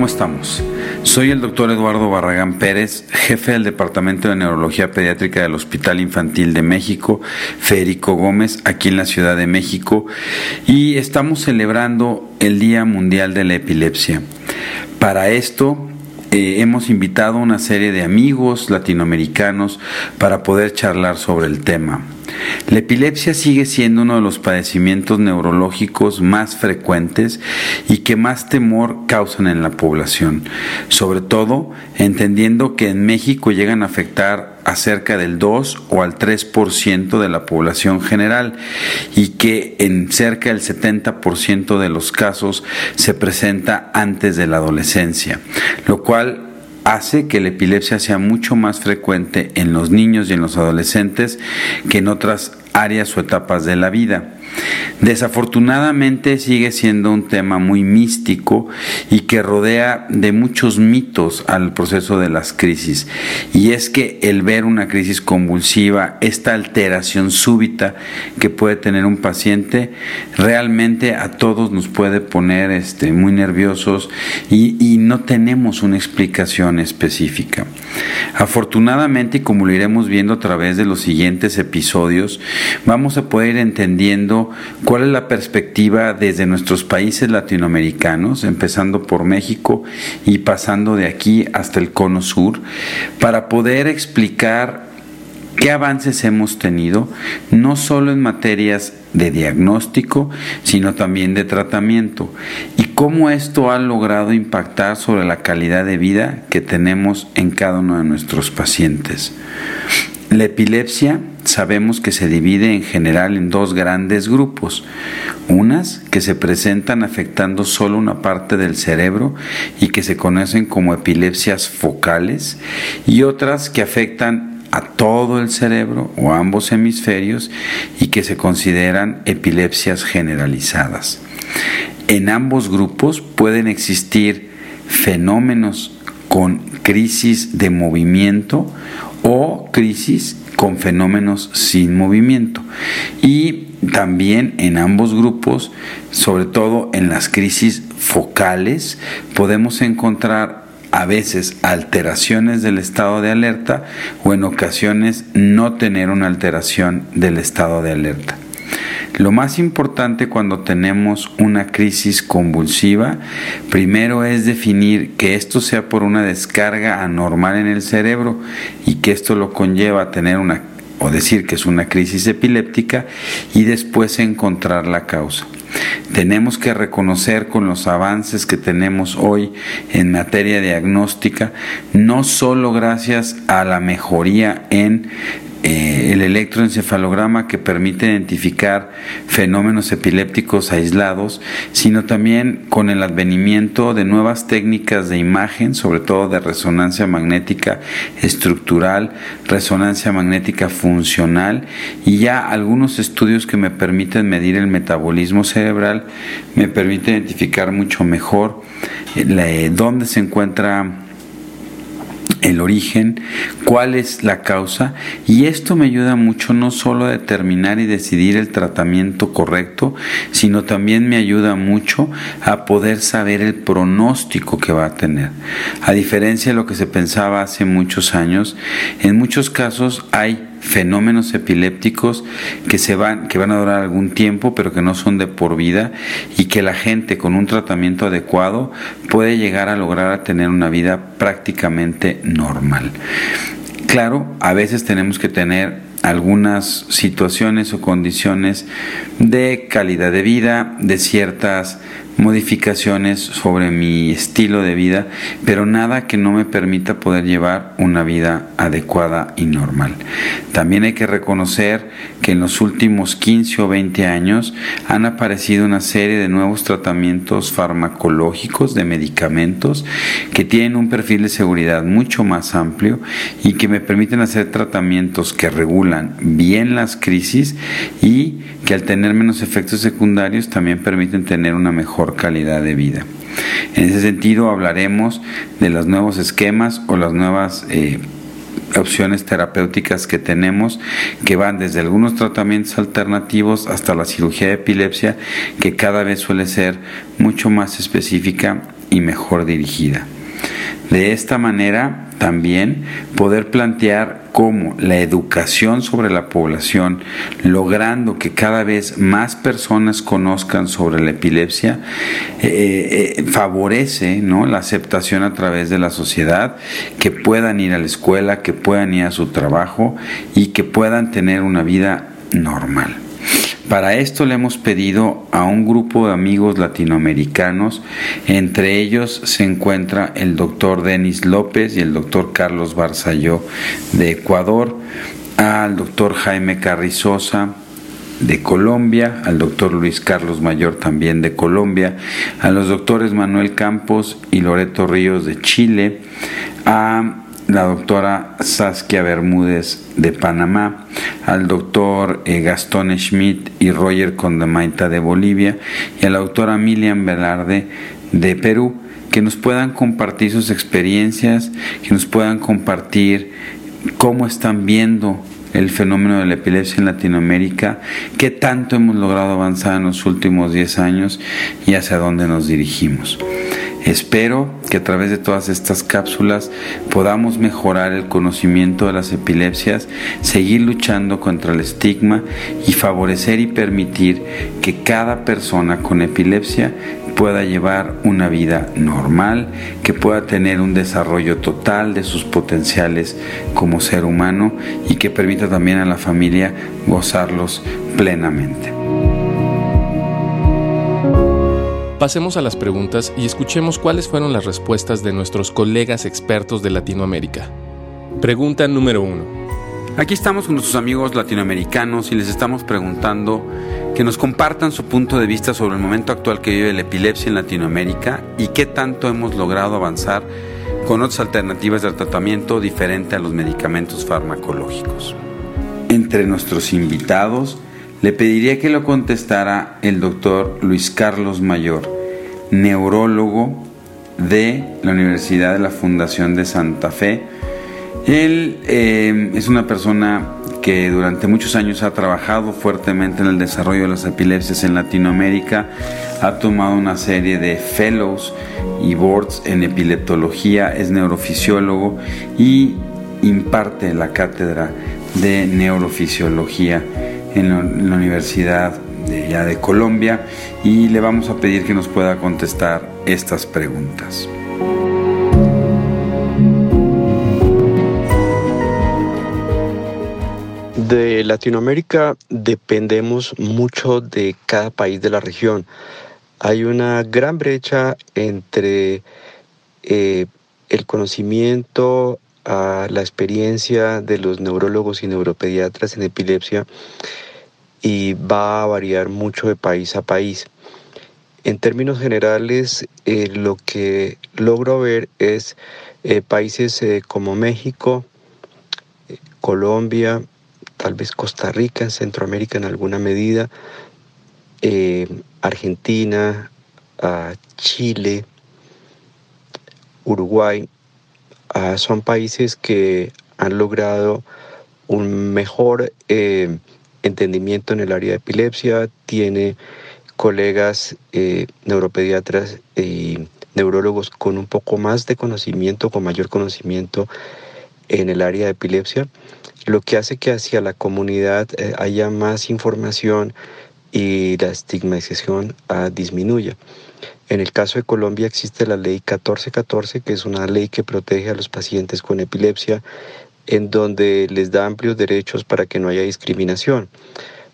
¿Cómo estamos? Soy el doctor Eduardo Barragán Pérez, jefe del Departamento de Neurología Pediátrica del Hospital Infantil de México, Federico Gómez, aquí en la Ciudad de México, y estamos celebrando el Día Mundial de la Epilepsia. Para esto, eh, hemos invitado a una serie de amigos latinoamericanos para poder charlar sobre el tema. La epilepsia sigue siendo uno de los padecimientos neurológicos más frecuentes y que más temor causan en la población, sobre todo entendiendo que en México llegan a afectar a cerca del 2 o al 3% de la población general y que en cerca del 70% de los casos se presenta antes de la adolescencia, lo cual hace que la epilepsia sea mucho más frecuente en los niños y en los adolescentes que en otras áreas o etapas de la vida. Desafortunadamente sigue siendo un tema muy místico y que rodea de muchos mitos al proceso de las crisis. Y es que el ver una crisis convulsiva, esta alteración súbita que puede tener un paciente, realmente a todos nos puede poner este, muy nerviosos y, y no tenemos una explicación específica. Afortunadamente, y como lo iremos viendo a través de los siguientes episodios, vamos a poder ir entendiendo cuál es la perspectiva desde nuestros países latinoamericanos, empezando por México y pasando de aquí hasta el cono sur, para poder explicar qué avances hemos tenido, no solo en materias de diagnóstico, sino también de tratamiento, y cómo esto ha logrado impactar sobre la calidad de vida que tenemos en cada uno de nuestros pacientes. La epilepsia sabemos que se divide en general en dos grandes grupos, unas que se presentan afectando solo una parte del cerebro y que se conocen como epilepsias focales y otras que afectan a todo el cerebro o ambos hemisferios y que se consideran epilepsias generalizadas. En ambos grupos pueden existir fenómenos con crisis de movimiento o crisis con fenómenos sin movimiento. Y también en ambos grupos, sobre todo en las crisis focales, podemos encontrar a veces alteraciones del estado de alerta o en ocasiones no tener una alteración del estado de alerta. Lo más importante cuando tenemos una crisis convulsiva, primero es definir que esto sea por una descarga anormal en el cerebro y que esto lo conlleva a tener una o decir que es una crisis epiléptica y después encontrar la causa. Tenemos que reconocer con los avances que tenemos hoy en materia diagnóstica, no solo gracias a la mejoría en eh, el electroencefalograma que permite identificar fenómenos epilépticos aislados, sino también con el advenimiento de nuevas técnicas de imagen, sobre todo de resonancia magnética estructural, resonancia magnética funcional y ya algunos estudios que me permiten medir el metabolismo cerebral, me permite identificar mucho mejor eh, dónde se encuentra el origen, cuál es la causa y esto me ayuda mucho no solo a determinar y decidir el tratamiento correcto, sino también me ayuda mucho a poder saber el pronóstico que va a tener. A diferencia de lo que se pensaba hace muchos años, en muchos casos hay fenómenos epilépticos que se van que van a durar algún tiempo pero que no son de por vida y que la gente con un tratamiento adecuado puede llegar a lograr a tener una vida prácticamente normal. Claro, a veces tenemos que tener algunas situaciones o condiciones de calidad de vida, de ciertas modificaciones sobre mi estilo de vida, pero nada que no me permita poder llevar una vida adecuada y normal. También hay que reconocer que en los últimos 15 o 20 años han aparecido una serie de nuevos tratamientos farmacológicos de medicamentos que tienen un perfil de seguridad mucho más amplio y que me permiten hacer tratamientos que regulan bien las crisis y que al tener menos efectos secundarios también permiten tener una mejor calidad de vida. En ese sentido hablaremos de los nuevos esquemas o las nuevas eh, opciones terapéuticas que tenemos que van desde algunos tratamientos alternativos hasta la cirugía de epilepsia que cada vez suele ser mucho más específica y mejor dirigida. De esta manera también poder plantear cómo la educación sobre la población, logrando que cada vez más personas conozcan sobre la epilepsia, eh, eh, favorece ¿no? la aceptación a través de la sociedad, que puedan ir a la escuela, que puedan ir a su trabajo y que puedan tener una vida normal. Para esto le hemos pedido a un grupo de amigos latinoamericanos, entre ellos se encuentra el doctor Denis López y el doctor Carlos Barzalló de Ecuador, al doctor Jaime Carrizosa de Colombia, al doctor Luis Carlos Mayor también de Colombia, a los doctores Manuel Campos y Loreto Ríos de Chile, a la doctora Saskia Bermúdez de Panamá, al doctor eh, Gastón Schmidt y Roger Condemaita de Bolivia y a la doctora Milian Velarde de Perú, que nos puedan compartir sus experiencias, que nos puedan compartir cómo están viendo el fenómeno de la epilepsia en Latinoamérica, qué tanto hemos logrado avanzar en los últimos 10 años y hacia dónde nos dirigimos. Espero que a través de todas estas cápsulas podamos mejorar el conocimiento de las epilepsias, seguir luchando contra el estigma y favorecer y permitir que cada persona con epilepsia pueda llevar una vida normal, que pueda tener un desarrollo total de sus potenciales como ser humano y que permita también a la familia gozarlos plenamente. Pasemos a las preguntas y escuchemos cuáles fueron las respuestas de nuestros colegas expertos de Latinoamérica. Pregunta número 1. Aquí estamos con nuestros amigos latinoamericanos y les estamos preguntando que nos compartan su punto de vista sobre el momento actual que vive la epilepsia en Latinoamérica y qué tanto hemos logrado avanzar con otras alternativas de tratamiento diferente a los medicamentos farmacológicos. Entre nuestros invitados, le pediría que lo contestara el doctor Luis Carlos Mayor, neurólogo de la Universidad de la Fundación de Santa Fe. Él eh, es una persona que durante muchos años ha trabajado fuertemente en el desarrollo de las epilepsias en Latinoamérica, ha tomado una serie de fellows y boards en epileptología, es neurofisiólogo y imparte la cátedra de neurofisiología en la, Universidad de, ya de Colombia y le vamos a pedir que nos pueda contestar estas preguntas. De Latinoamérica dependemos mucho de cada país de la región. Hay una gran brecha entre eh, el conocimiento a la experiencia de los neurólogos y neuropediatras en epilepsia y va a variar mucho de país a país. En términos generales, eh, lo que logro ver es eh, países eh, como México, Colombia, tal vez Costa Rica, Centroamérica en alguna medida, Argentina, Chile, Uruguay, Ah, son países que han logrado un mejor eh, entendimiento en el área de epilepsia, tiene colegas eh, neuropediatras y neurólogos con un poco más de conocimiento, con mayor conocimiento en el área de epilepsia, lo que hace que hacia la comunidad eh, haya más información y la estigmatización ah, disminuya. En el caso de Colombia existe la ley 1414, que es una ley que protege a los pacientes con epilepsia, en donde les da amplios derechos para que no haya discriminación.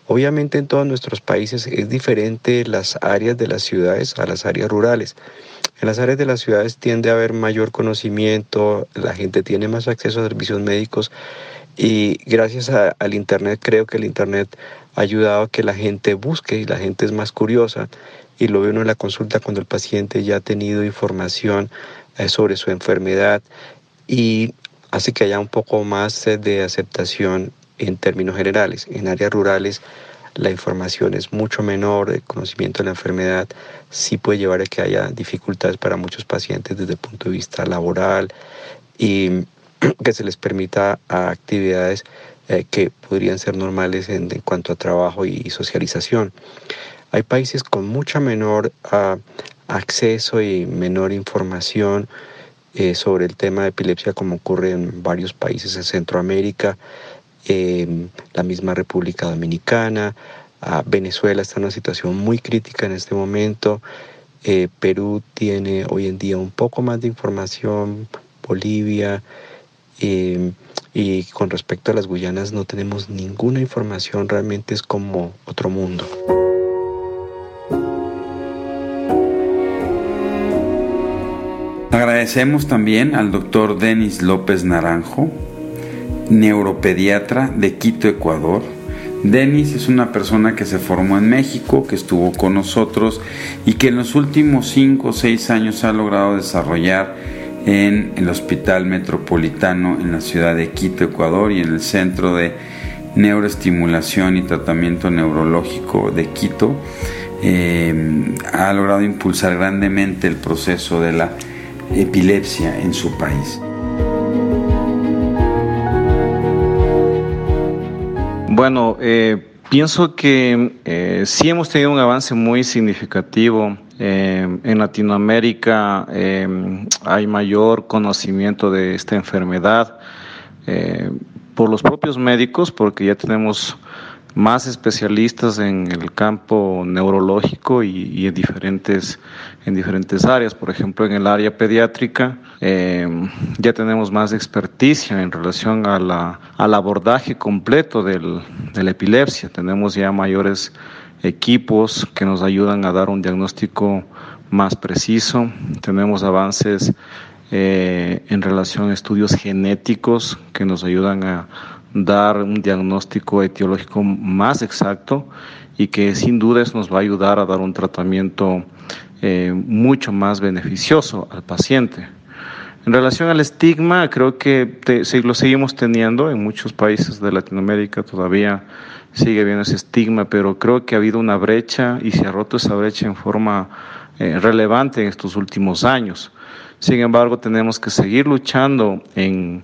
Obviamente en todos nuestros países es diferente las áreas de las ciudades a las áreas rurales. En las áreas de las ciudades tiende a haber mayor conocimiento, la gente tiene más acceso a servicios médicos y gracias al Internet creo que el Internet ayudado a que la gente busque y la gente es más curiosa y lo ve uno en la consulta cuando el paciente ya ha tenido información eh, sobre su enfermedad y hace que haya un poco más de aceptación en términos generales. En áreas rurales la información es mucho menor, el conocimiento de la enfermedad sí puede llevar a que haya dificultades para muchos pacientes desde el punto de vista laboral y que se les permita actividades eh, que podrían ser normales en, cuanto a trabajo y socialización. Hay países con mucha menor ah, acceso y menor información eh, sobre el tema de epilepsia como ocurre en varios países en Centroamérica, la misma República Dominicana, ah, Venezuela está en una situación muy crítica en este momento, eh, Perú tiene hoy en día un poco más de información, Bolivia, em, y con respecto a las Guyanas no tenemos ninguna información, realmente es como otro mundo. Agradecemos también al doctor Denis López Naranjo, neuropediatra de Quito, Ecuador. Denis es una persona que se formó en México, que estuvo con nosotros y que en los últimos 5 o 6 años ha logrado desarrollar en el Hospital Metropolitano en la ciudad de Quito, Ecuador y en el Centro de Neuroestimulación y Tratamiento Neurológico de Quito. Eh, ha logrado impulsar grandemente el proceso de la epilepsia en su país. Bueno, eh, pienso que eh, sí hemos tenido un avance muy significativo. Eh, en Latinoamérica hay mayor conocimiento de esta enfermedad por los propios médicos, porque ya tenemos más especialistas en el campo neurológico y, en, diferentes, en diferentes áreas. Por ejemplo, en el área pediátrica em, ya tenemos más experticia en relación a la, al abordaje completo del, de la epilepsia. Tenemos ya mayores equipos que nos ayudan a dar un diagnóstico más preciso. Tenemos avances eh, en relación a estudios genéticos que nos ayudan a dar un diagnóstico etiológico más exacto y que sin duda nos va a ayudar a dar un tratamiento eh, mucho más beneficioso al paciente. En relación al estigma, creo que lo seguimos teniendo en muchos países de Latinoamérica, todavía sigue habiendo ese estigma, pero creo que ha habido una brecha y se ha roto esa brecha en forma eh, relevante en estos últimos años. Sin embargo, tenemos que seguir luchando en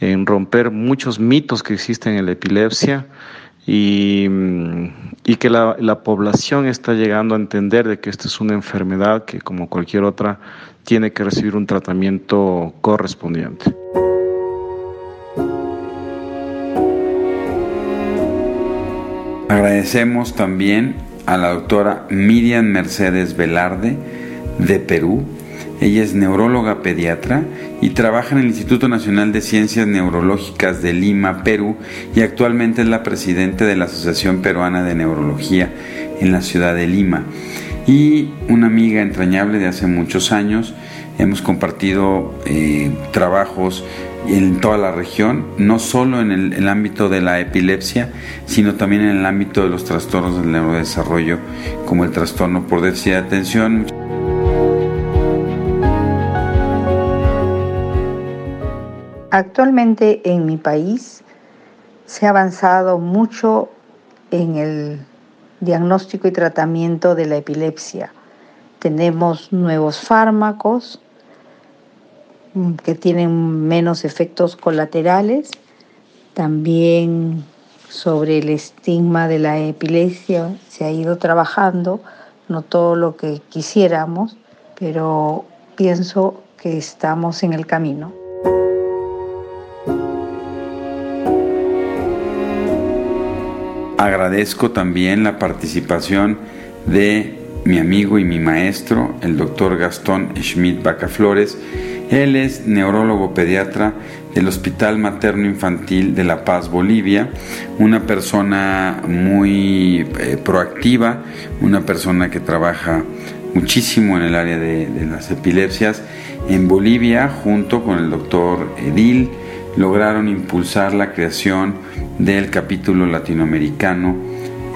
en romper muchos mitos que existen en la epilepsia y, que la, la, población está llegando a entender de que esta es una enfermedad que como cualquier otra tiene que recibir un tratamiento correspondiente. Agradecemos también a la doctora Miriam Mercedes Velarde de Perú, ella es neuróloga pediatra y trabaja en el Instituto Nacional de Ciencias Neurológicas de Lima, Perú, y actualmente es la presidenta de la Asociación Peruana de Neurología en la ciudad de Lima. Y una amiga entrañable de hace muchos años. Hemos compartido eh, trabajos en toda la región, no solo en el, el, ámbito de la epilepsia, sino también en el ámbito de los trastornos del neurodesarrollo, como el trastorno por déficit de atención. Actualmente en mi país se ha avanzado mucho en el diagnóstico y tratamiento de la epilepsia. Tenemos nuevos fármacos que tienen menos efectos colaterales. También sobre el estigma de la epilepsia se ha ido trabajando, no todo lo que quisiéramos, pero pienso que estamos en el camino. Agradezco también la participación de mi amigo y mi maestro, el doctor Gastón Schmidt Bacaflores. Él es neurólogo pediatra del Hospital Materno Infantil de La Paz, Bolivia, una persona muy eh, proactiva, una persona que trabaja muchísimo en el área de, de las epilepsias. En Bolivia, junto con el doctor Edil, lograron impulsar la creación del capítulo latinoamericano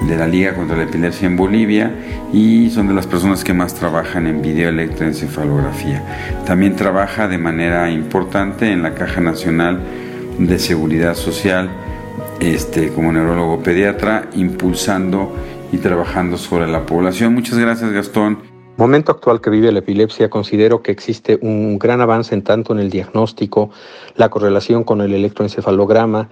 de la Liga contra la Epilepsia en Bolivia y son de las personas que más trabajan en videoelectroencefalografía. También trabaja de manera importante en la Caja Nacional de Seguridad Social este, como neurólogo pediatra, impulsando y trabajando sobre la población. Muchas gracias, Gastón. Momento actual que vive la epilepsia, considero que existe un gran avance en tanto en el diagnóstico, la correlación con el electroencefalograma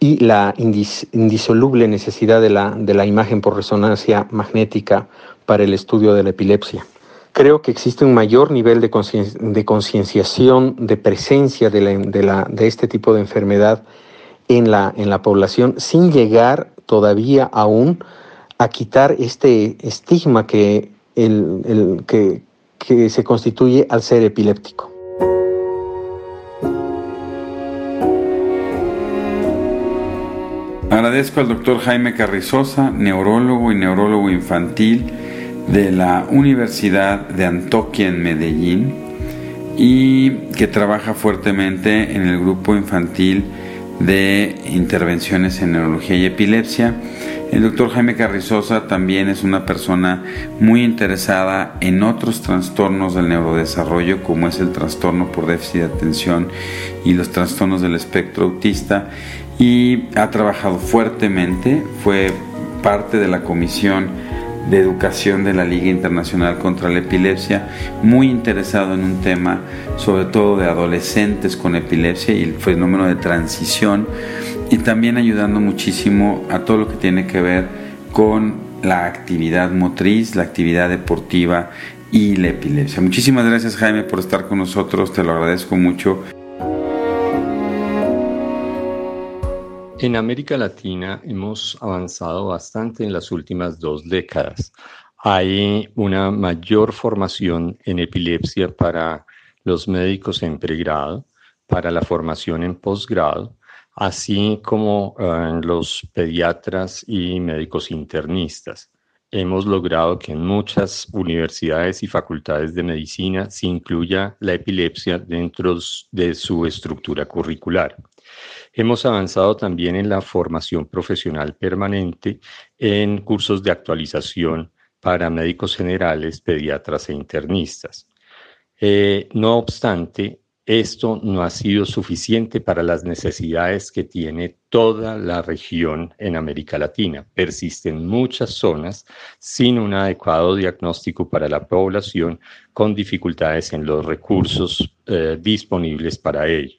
y la indisoluble necesidad de la, de la imagen por resonancia magnética para el estudio de la epilepsia. Creo que existe un mayor nivel de concienciación, de presencia de, la, de, este tipo de enfermedad en la, en la población, sin llegar todavía aún a quitar este estigma que, el, que, que se constituye al ser epiléptico. Agradezco al doctor Jaime Carrizosa, neurólogo y neurólogo infantil de la Universidad de Antoquia en Medellín y que trabaja fuertemente en el grupo infantil de intervenciones en neurología y epilepsia. El doctor Jaime Carrizosa también es una persona muy interesada en otros trastornos del neurodesarrollo, como es el trastorno por déficit de atención y los trastornos del espectro autista, y ha trabajado fuertemente, fue parte de la comisión de Educación de la Liga Internacional contra la Epilepsia, muy interesado en un tema sobre todo de adolescentes con epilepsia y el fenómeno de transición y también ayudando muchísimo a todo lo que tiene que ver con la actividad motriz, la actividad deportiva y la epilepsia. Muchísimas gracias Jaime por estar con nosotros, te lo agradezco mucho. En América Latina hemos avanzado bastante en las últimas dos décadas. Hay una mayor formación en epilepsia para los médicos en pregrado, para la formación en posgrado, así como en eh, los pediatras y médicos internistas. Hemos logrado que en muchas universidades y facultades de medicina se incluya la epilepsia dentro de su estructura curricular. Hemos avanzado también en la formación profesional permanente en cursos de actualización para médicos generales, pediatras e internistas. Eh, no obstante, esto no ha sido suficiente para las necesidades que tiene toda la región en América Latina. Persisten muchas zonas sin un adecuado diagnóstico para la población con dificultades en los recursos eh, disponibles para ello.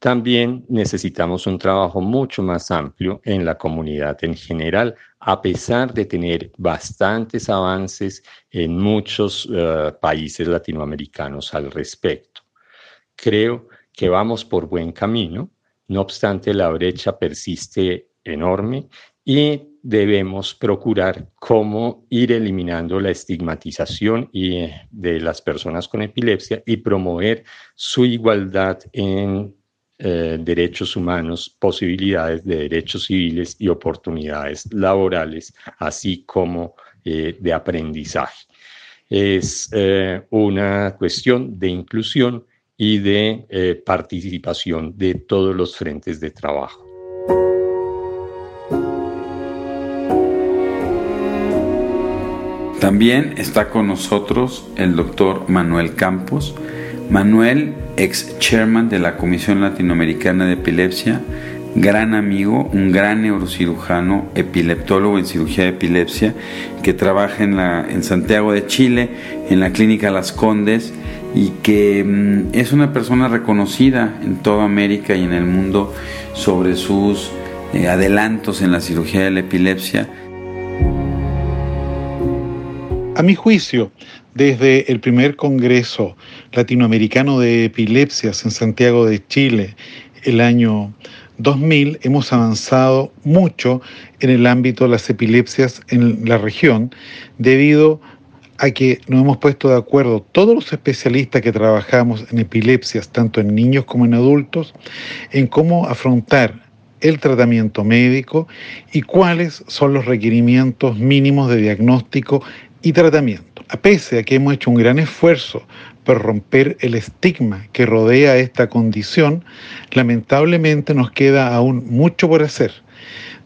También necesitamos un trabajo mucho más amplio en la comunidad en general, a pesar de tener bastantes avances en muchos eh, países latinoamericanos al respecto. Creo que vamos por buen camino, no obstante la brecha persiste enorme y debemos procurar cómo ir eliminando la estigmatización eh, de las personas con epilepsia y promover su igualdad en eh, derechos humanos, posibilidades de derechos civiles y oportunidades laborales, así como eh, de aprendizaje. Es una cuestión de inclusión y de participación de todos los frentes de trabajo. También está con nosotros el doctor Manuel Campos, Manuel, ex chairman de la Comisión Latinoamericana de Epilepsia, gran amigo, un gran neurocirujano, epileptólogo en cirugía de epilepsia, que trabaja en, la, en Santiago de Chile, en la Clínica Las Condes, y que mm, es una persona reconocida en toda América y en el mundo sobre sus eh, adelantos en la cirugía de la epilepsia. A mi juicio, desde el primer Congreso Latinoamericano de Epilepsias en Santiago de Chile, el año 2000, hemos avanzado mucho en el ámbito de las epilepsias en la región, debido a que nos hemos puesto de acuerdo todos los especialistas que trabajamos en epilepsias, tanto en niños como en adultos, en cómo afrontar el tratamiento médico y cuáles son los requerimientos mínimos de diagnóstico y tratamiento. A pese a que hemos hecho un gran esfuerzo por romper el estigma que rodea esta condición, lamentablemente nos queda aún mucho por hacer,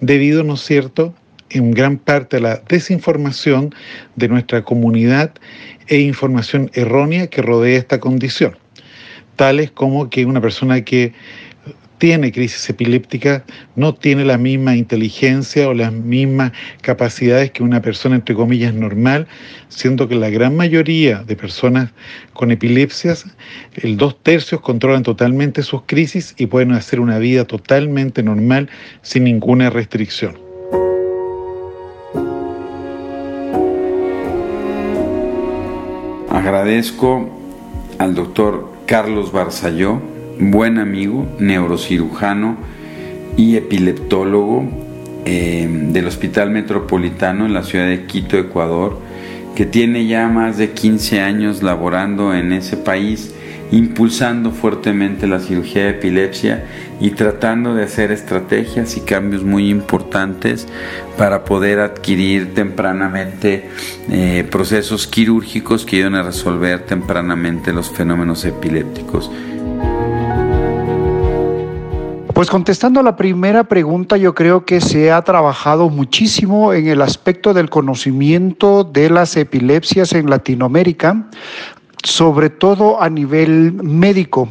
debido, ¿no es cierto?, en gran parte a la desinformación de nuestra comunidad e información errónea que rodea esta condición, tales como que una persona que tiene crisis epiléptica no tiene la misma inteligencia o las mismas capacidades que una persona, entre comillas, normal, siendo que la gran mayoría de personas con epilepsias, el dos tercios controlan totalmente sus crisis y pueden hacer una vida totalmente normal sin ninguna restricción. Agradezco al doctor Carlos Barzalló, buen amigo, neurocirujano y epileptólogo eh, del Hospital Metropolitano en la ciudad de Quito, Ecuador, que tiene ya más de 15 años laborando en ese país, impulsando fuertemente la cirugía de epilepsia y tratando de hacer estrategias y cambios muy importantes para poder adquirir tempranamente eh, procesos quirúrgicos que ayuden a resolver tempranamente los fenómenos epilépticos. Pues contestando a la primera pregunta, yo creo que se ha trabajado muchísimo en el aspecto del conocimiento de las epilepsias en Latinoamérica sobre todo a nivel médico.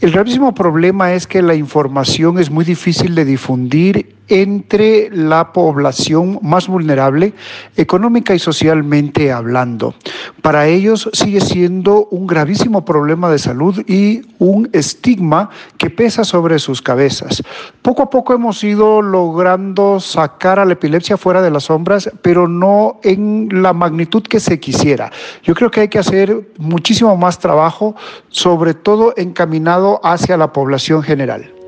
El gravísimo problema es que la información es muy difícil de difundir entre la población más vulnerable, económica y socialmente hablando. Para ellos sigue siendo un gravísimo problema de salud y un estigma que pesa sobre sus cabezas. Poco a poco hemos ido logrando sacar a la epilepsia fuera de las sombras, pero no en la magnitud que se quisiera. Yo creo que hay que hacer muchísimo más trabajo, sobre todo encaminado hacia la población general.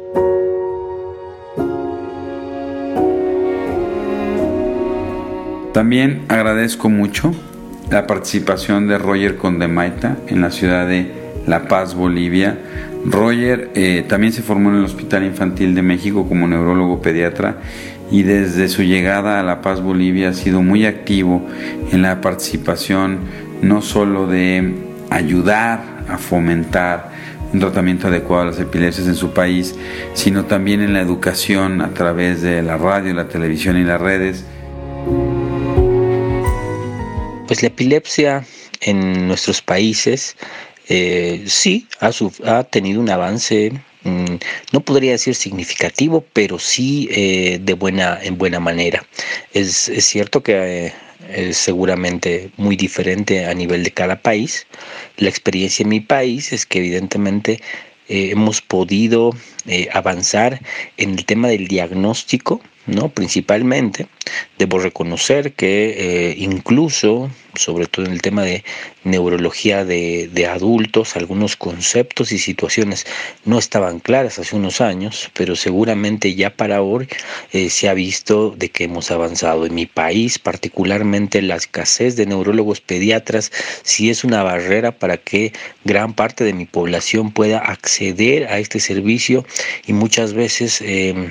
También agradezco mucho la participación de Roger Condemaita en la ciudad de La Paz, Bolivia. Roger eh, también se formó en el Hospital Infantil de México como neurólogo pediatra y desde su llegada a La Paz, Bolivia ha sido muy activo en la participación no solo de ayudar a fomentar un tratamiento adecuado a las epilepsias en su país, sino también en la educación a través de la radio, la televisión y las redes. Pues la epilepsia en nuestros países eh, sí ha, tenido un avance, mm, no podría decir significativo, pero sí eh, de buena, en buena manera. Es, cierto que eh, es seguramente muy diferente a nivel de cada país. La experiencia en mi país es que evidentemente hemos podido avanzar en el tema del diagnóstico ¿no? Principalmente, debo reconocer que eh, incluso, sobre todo en el tema de neurología de, adultos, algunos conceptos y situaciones no estaban claras hace unos años, pero seguramente ya para hoy eh, se ha visto de que hemos avanzado. En mi país, particularmente la escasez de neurólogos pediatras, sí es una barrera para que gran parte de mi población pueda acceder a este servicio y muchas veces... Eh,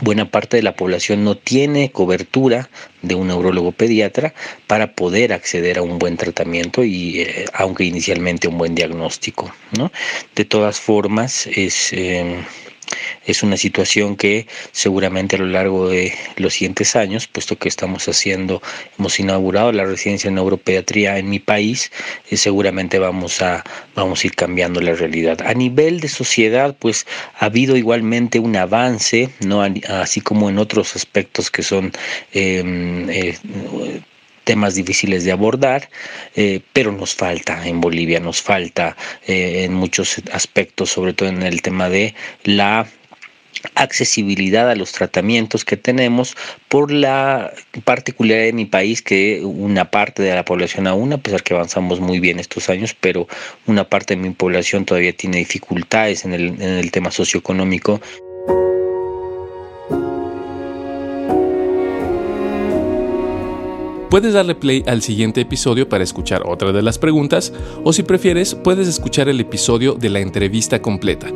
buena parte de la población no tiene cobertura de un neurólogo pediatra para poder acceder a un buen tratamiento y eh, aunque inicialmente un buen diagnóstico ¿no? de todas formas es eh, es una situación que seguramente a lo largo de los siguientes años, puesto que estamos haciendo, hemos inaugurado la residencia en neuropediatría en mi país, eh, seguramente vamos a, vamos a ir cambiando la realidad. A nivel de sociedad, pues ha habido igualmente un avance, ¿no? así como en otros aspectos que son em, eh, temas difíciles de abordar, eh, pero nos falta en Bolivia, nos falta en muchos aspectos, sobre todo en el tema de la accesibilidad a los tratamientos que tenemos por la particularidad de mi país que una parte de la población aún a pesar que avanzamos muy bien estos años pero una parte de mi población todavía tiene dificultades en el tema socioeconómico Puedes darle play al siguiente episodio para escuchar otra de las preguntas o si prefieres puedes escuchar el episodio de la entrevista completa.